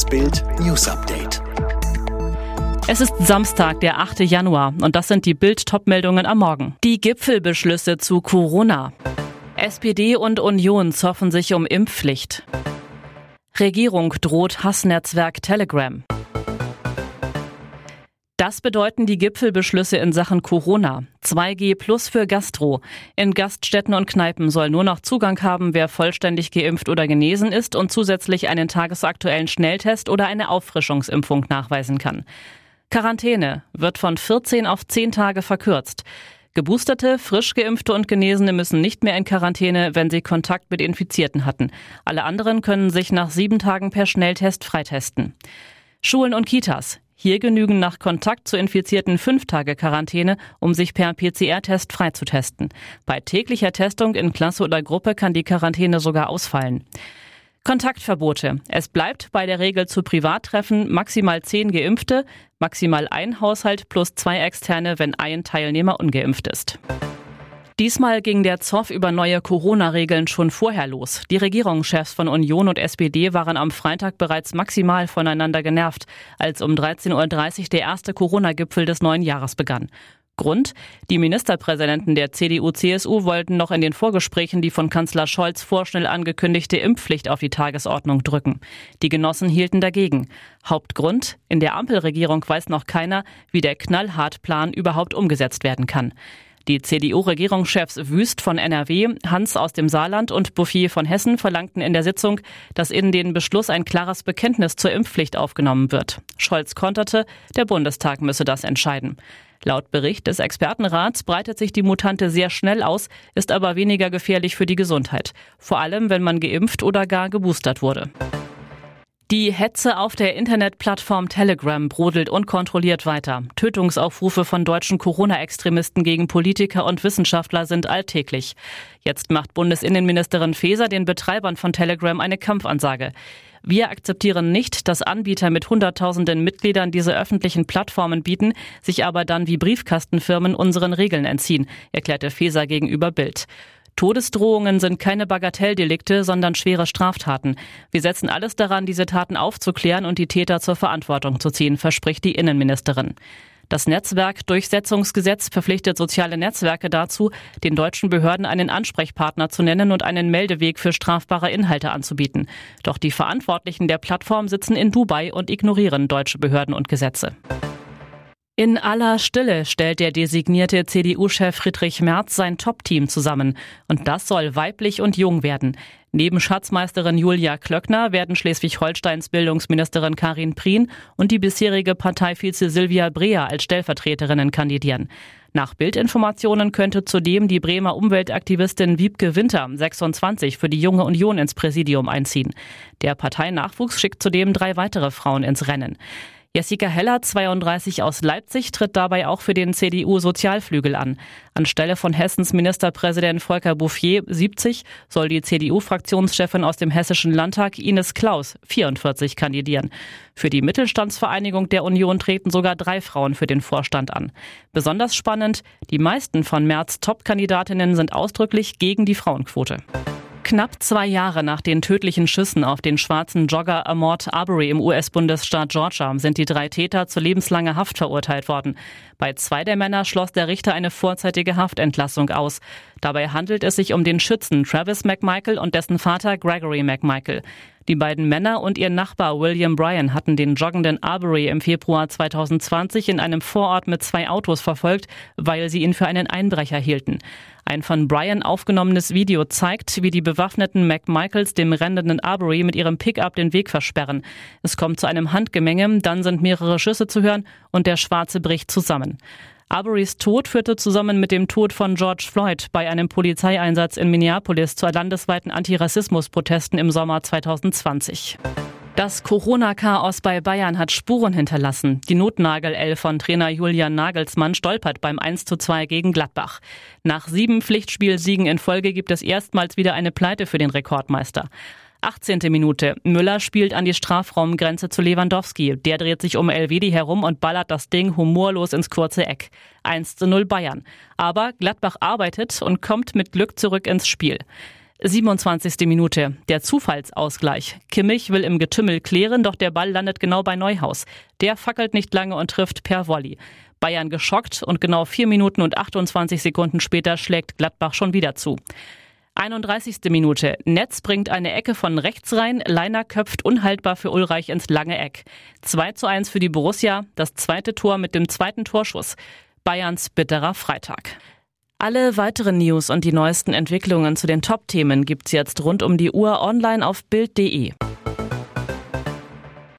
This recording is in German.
Das Bild News Update. Es ist Samstag, der 8. Januar und das sind die Bild-Top-Meldungen am Morgen. Die Gipfelbeschlüsse zu Corona. SPD und Union zoffen sich um Impfpflicht. Regierung droht Hassnetzwerk Telegram. Das bedeuten die Gipfelbeschlüsse in Sachen Corona. 2G plus für Gastro. In Gaststätten und Kneipen soll nur noch Zugang haben, wer vollständig geimpft oder genesen ist und zusätzlich einen tagesaktuellen Schnelltest oder eine Auffrischungsimpfung nachweisen kann. Quarantäne wird von 14 auf 10 Tage verkürzt. Geboosterte, frisch geimpfte und Genesene müssen nicht mehr in Quarantäne, wenn sie Kontakt mit Infizierten hatten. Alle anderen können sich nach sieben Tagen per Schnelltest freitesten. Schulen und Kitas. Hier genügen nach Kontakt zu Infizierten fünf Tage Quarantäne, um sich per PCR-Test freizutesten. Bei täglicher Testung in Klasse oder Gruppe kann die Quarantäne sogar ausfallen. Kontaktverbote. Es bleibt bei der Regel zu Privattreffen maximal zehn Geimpfte, maximal ein Haushalt plus zwei Externe, wenn ein Teilnehmer ungeimpft ist. Diesmal ging der Zoff über neue Corona-Regeln schon vorher los. Die Regierungschefs von Union und SPD waren am Freitag bereits maximal voneinander genervt, als um 13.30 Uhr der erste Corona-Gipfel des neuen Jahres begann. Grund? Die Ministerpräsidenten der CDU-CSU wollten noch in den Vorgesprächen die von Kanzler Scholz vorschnell angekündigte Impfpflicht auf die Tagesordnung drücken. Die Genossen hielten dagegen. Hauptgrund? In der Ampelregierung weiß noch keiner, wie der Knallhartplan überhaupt umgesetzt werden kann. Die CDU-Regierungschefs Wüst von NRW, Hans aus dem Saarland und Bouffier von Hessen verlangten in der Sitzung, dass in den Beschluss ein klares Bekenntnis zur Impfpflicht aufgenommen wird. Scholz konterte, der Bundestag müsse das entscheiden. Laut Bericht des Expertenrats breitet sich die Mutante sehr schnell aus, ist aber weniger gefährlich für die Gesundheit. Vor allem, wenn man geimpft oder gar geboostert wurde. Die Hetze auf der Internetplattform Telegram brodelt unkontrolliert weiter. Tötungsaufrufe von deutschen Corona-Extremisten gegen Politiker und Wissenschaftler sind alltäglich. Jetzt macht Bundesinnenministerin Faeser den Betreibern von Telegram eine Kampfansage. Wir akzeptieren nicht, dass Anbieter mit Hunderttausenden Mitgliedern diese öffentlichen Plattformen bieten, sich aber dann wie Briefkastenfirmen unseren Regeln entziehen, erklärte Faeser gegenüber Bild. Todesdrohungen sind keine Bagatelldelikte, sondern schwere Straftaten. Wir setzen alles daran, diese Taten aufzuklären und die Täter zur Verantwortung zu ziehen, verspricht die Innenministerin. Das Netzwerkdurchsetzungsgesetz verpflichtet soziale Netzwerke dazu, den deutschen Behörden einen Ansprechpartner zu nennen und einen Meldeweg für strafbare Inhalte anzubieten. Doch die Verantwortlichen der Plattform sitzen in Dubai und ignorieren deutsche Behörden und Gesetze. In aller Stille stellt der designierte CDU-Chef Friedrich Merz sein Top-Team zusammen. Und das soll weiblich und jung werden. Neben Schatzmeisterin Julia Klöckner werden Schleswig-Holsteins Bildungsministerin Karin Prien und die bisherige Parteivize Silvia Brea als Stellvertreterinnen kandidieren. Nach Bildinformationen könnte zudem die Bremer Umweltaktivistin Wiebke Winter, 26, für die Junge Union ins Präsidium einziehen. Der Parteinachwuchs schickt zudem drei weitere Frauen ins Rennen. Jessica Heller, 32 aus Leipzig, tritt dabei auch für den CDU-Sozialflügel an. Anstelle von Hessens Ministerpräsident Volker Bouffier, 70, soll die CDU-Fraktionschefin aus dem Hessischen Landtag Ines Klaus, 44, kandidieren. Für die Mittelstandsvereinigung der Union treten sogar drei Frauen für den Vorstand an. Besonders spannend, die meisten von März Top-Kandidatinnen sind ausdrücklich gegen die Frauenquote. Knapp zwei Jahre nach den tödlichen Schüssen auf den schwarzen Jogger Amort Arbery im US-Bundesstaat Georgia sind die drei Täter zu lebenslanger Haft verurteilt worden. Bei zwei der Männer schloss der Richter eine vorzeitige Haftentlassung aus. Dabei handelt es sich um den Schützen Travis McMichael und dessen Vater Gregory McMichael. Die beiden Männer und ihr Nachbar William Bryan hatten den joggenden Arbery im Februar 2020 in einem Vorort mit zwei Autos verfolgt, weil sie ihn für einen Einbrecher hielten. Ein von Bryan aufgenommenes Video zeigt, wie die bewaffneten McMichaels dem rennenden Arbery mit ihrem Pickup den Weg versperren. Es kommt zu einem Handgemenge, dann sind mehrere Schüsse zu hören und der Schwarze bricht zusammen. Arbery's Tod führte zusammen mit dem Tod von George Floyd bei einem Polizeieinsatz in Minneapolis zu landesweiten Antirassismusprotesten im Sommer 2020. Das Corona-Chaos bei Bayern hat Spuren hinterlassen. Die Notnagel-L von Trainer Julian Nagelsmann stolpert beim 1 zu 2 gegen Gladbach. Nach sieben Pflichtspielsiegen in Folge gibt es erstmals wieder eine Pleite für den Rekordmeister. 18. Minute. Müller spielt an die Strafraumgrenze zu Lewandowski. Der dreht sich um Elvedi herum und ballert das Ding humorlos ins kurze Eck. 1 zu 0 Bayern. Aber Gladbach arbeitet und kommt mit Glück zurück ins Spiel. 27. Minute. Der Zufallsausgleich. Kimmich will im Getümmel klären, doch der Ball landet genau bei Neuhaus. Der fackelt nicht lange und trifft per Volley. Bayern geschockt und genau vier Minuten und 28 Sekunden später schlägt Gladbach schon wieder zu. 31. Minute. Netz bringt eine Ecke von rechts rein, Leiner köpft unhaltbar für Ulreich ins lange Eck. 2 zu 1 für die Borussia, das zweite Tor mit dem zweiten Torschuss. Bayerns bitterer Freitag. Alle weiteren News und die neuesten Entwicklungen zu den Top-Themen gibt's jetzt rund um die Uhr online auf Bild.de.